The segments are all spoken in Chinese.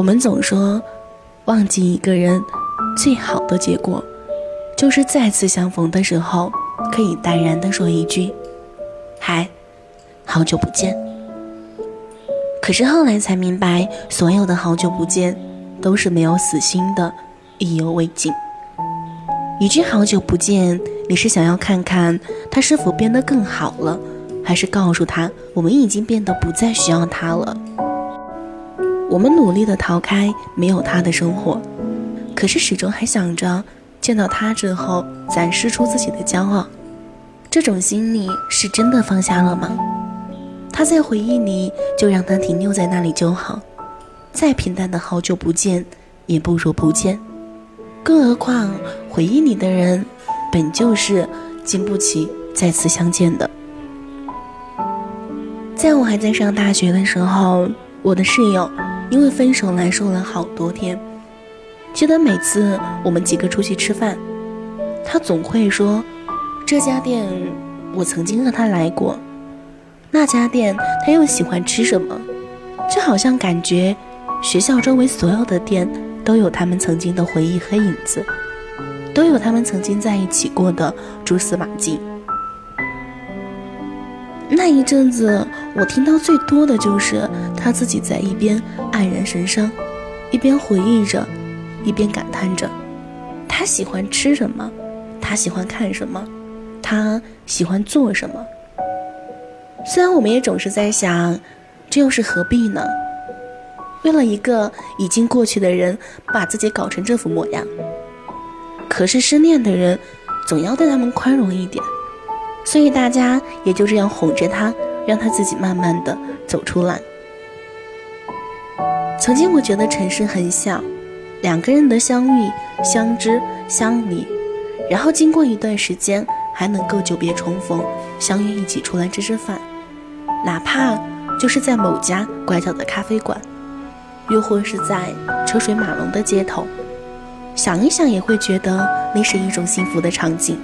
我们总说，忘记一个人最好的结果，就是再次相逢的时候，可以淡然地说一句：“嗨，好久不见。”可是后来才明白，所有的好久不见，都是没有死心的，意犹未尽。一句好久不见，你是想要看看他是否变得更好了，还是告诉他我们已经变得不再需要他了？我们努力的逃开没有他的生活，可是始终还想着见到他之后展示出自己的骄傲。这种心理是真的放下了吗？他在回忆里，就让他停留在那里就好。再平淡的好久不见，也不如不见。更何况回忆里的人，本就是经不起再次相见的。在我还在上大学的时候，我的室友。因为分手难受了好多天，记得每次我们几个出去吃饭，他总会说：“这家店我曾经和他来过，那家店他又喜欢吃什么？”就好像感觉学校周围所有的店都有他们曾经的回忆和影子，都有他们曾经在一起过的蛛丝马迹。那一阵子，我听到最多的就是他自己在一边黯然神伤，一边回忆着，一边感叹着：他喜欢吃什么，他喜欢看什么，他喜欢做什么。虽然我们也总是在想，这又是何必呢？为了一个已经过去的人，把自己搞成这副模样。可是失恋的人，总要对他们宽容一点。所以大家也就这样哄着他，让他自己慢慢的走出来。曾经我觉得城市很小，两个人的相遇、相知、相离，然后经过一段时间还能够久别重逢，相约一起出来吃吃饭，哪怕就是在某家拐角的咖啡馆，又或是在车水马龙的街头，想一想也会觉得那是一种幸福的场景。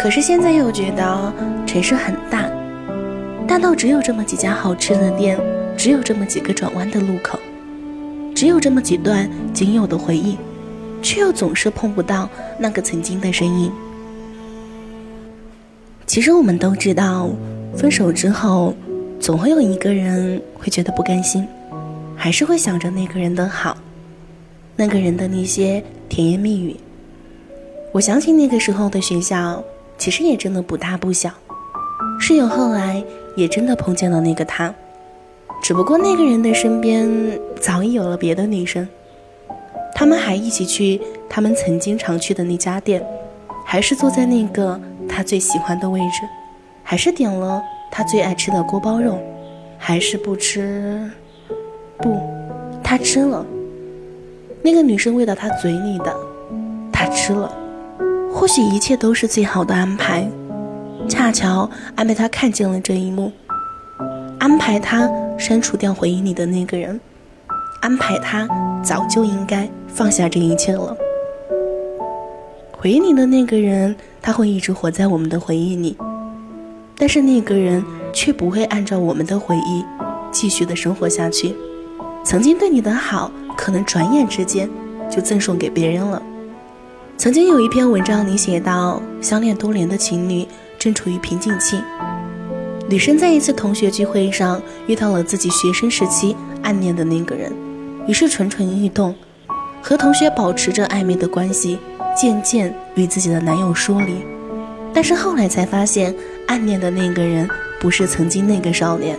可是现在又觉得城市很大，大到只有这么几家好吃的店，只有这么几个转弯的路口，只有这么几段仅有的回忆，却又总是碰不到那个曾经的身影。其实我们都知道，分手之后，总会有一个人会觉得不甘心，还是会想着那个人的好，那个人的那些甜言蜜语。我想起那个时候的学校。其实也真的不大不小，室友后来也真的碰见了那个他，只不过那个人的身边早已有了别的女生，他们还一起去他们曾经常去的那家店，还是坐在那个他最喜欢的位置，还是点了他最爱吃的锅包肉，还是不吃，不，他吃了，那个女生喂到他嘴里的，他吃了。或许一切都是最好的安排，恰巧安排他看见了这一幕，安排他删除掉回忆里的那个人，安排他早就应该放下这一切了。回忆里的那个人，他会一直活在我们的回忆里，但是那个人却不会按照我们的回忆继续的生活下去。曾经对你的好，可能转眼之间就赠送给别人了。曾经有一篇文章里写到，相恋多年的情侣正处于瓶颈期。女生在一次同学聚会上遇到了自己学生时期暗恋的那个人，于是蠢蠢欲动，和同学保持着暧昧的关系，渐渐与自己的男友疏离。但是后来才发现，暗恋的那个人不是曾经那个少年，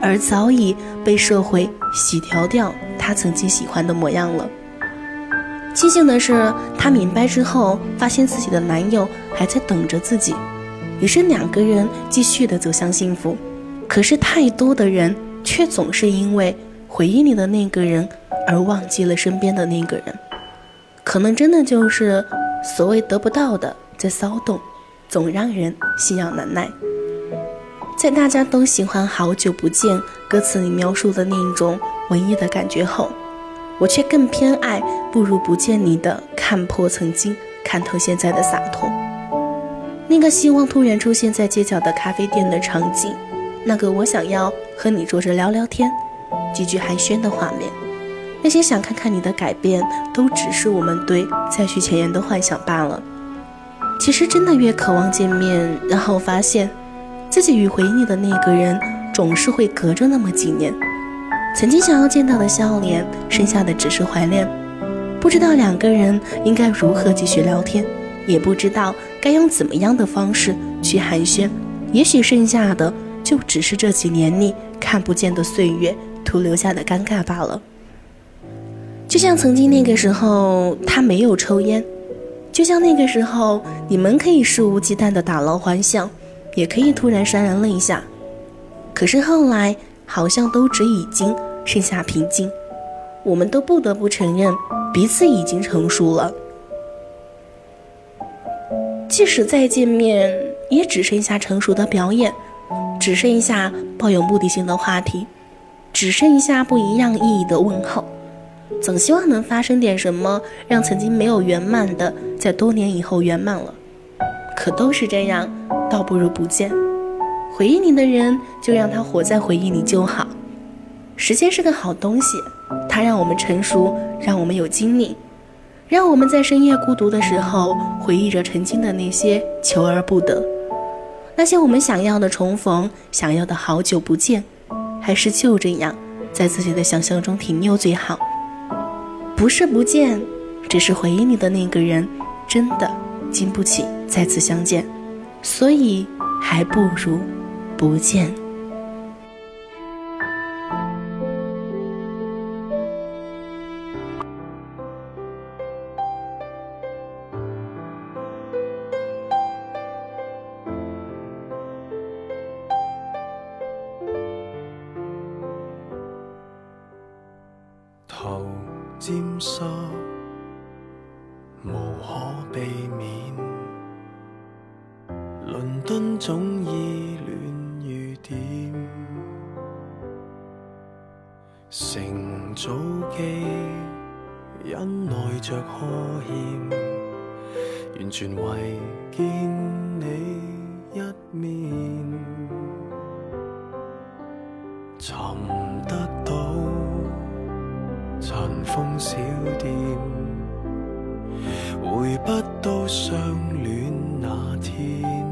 而早已被社会洗调掉他曾经喜欢的模样了。庆幸的是，她明白之后，发现自己的男友还在等着自己，于是两个人继续的走向幸福。可是太多的人却总是因为回忆里的那个人而忘记了身边的那个人，可能真的就是所谓得不到的在骚动，总让人心痒难耐。在大家都喜欢“好久不见”歌词里描述的那种文艺的感觉后。我却更偏爱“不如不见你”的看破曾经，看透现在的洒脱。那个希望突然出现在街角的咖啡店的场景，那个我想要和你坐着聊聊天，几句寒暄的画面。那些想看看你的改变，都只是我们对再续前缘的幻想罢了。其实，真的越渴望见面，然后发现自己与回忆你的那个人，总是会隔着那么几年。曾经想要见到的笑脸，剩下的只是怀念。不知道两个人应该如何继续聊天，也不知道该用怎么样的方式去寒暄。也许剩下的就只是这几年里看不见的岁月，徒留下的尴尬罢了。就像曾经那个时候，他没有抽烟；就像那个时候，你们可以肆无忌惮的打捞欢笑，也可以突然潸然泪下。可是后来。好像都只已经剩下平静，我们都不得不承认彼此已经成熟了。即使再见面，也只剩下成熟的表演，只剩下抱有目的性的话题，只剩下不一样意义的问候。总希望能发生点什么，让曾经没有圆满的，在多年以后圆满了。可都是这样，倒不如不见。回忆你的人，就让他活在回忆里就好。时间是个好东西，它让我们成熟，让我们有经历，让我们在深夜孤独的时候回忆着曾经的那些求而不得，那些我们想要的重逢，想要的好久不见，还是就这样在自己的想象中停留最好。不是不见，只是回忆你的那个人真的经不起再次相见，所以还不如。不见。头沾湿，无可避免。伦敦总依恋。点乘早机，忍耐着呵欠，完全为见你一面，寻得到尘封小店，回不到相恋那天。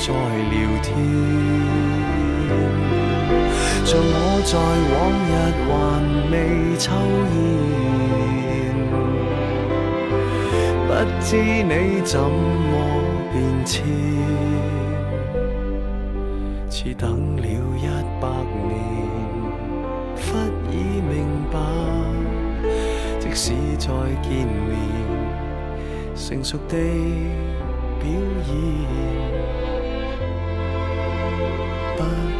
再聊天。像我在往日还未抽烟，不知你怎么变迁，似等了一百年，忽已明白。即使再见面，成熟地表演。Bye.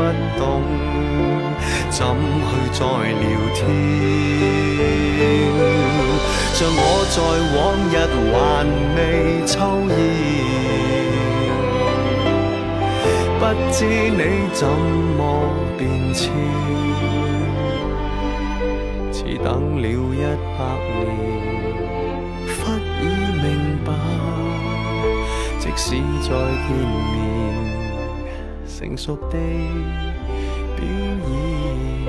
不懂怎去再聊天？像我在往日还未抽烟，不知你怎么变迁，似等了一百年，忽已明白，即使再见面，成熟地表演，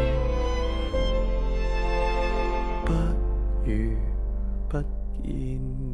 不如不见。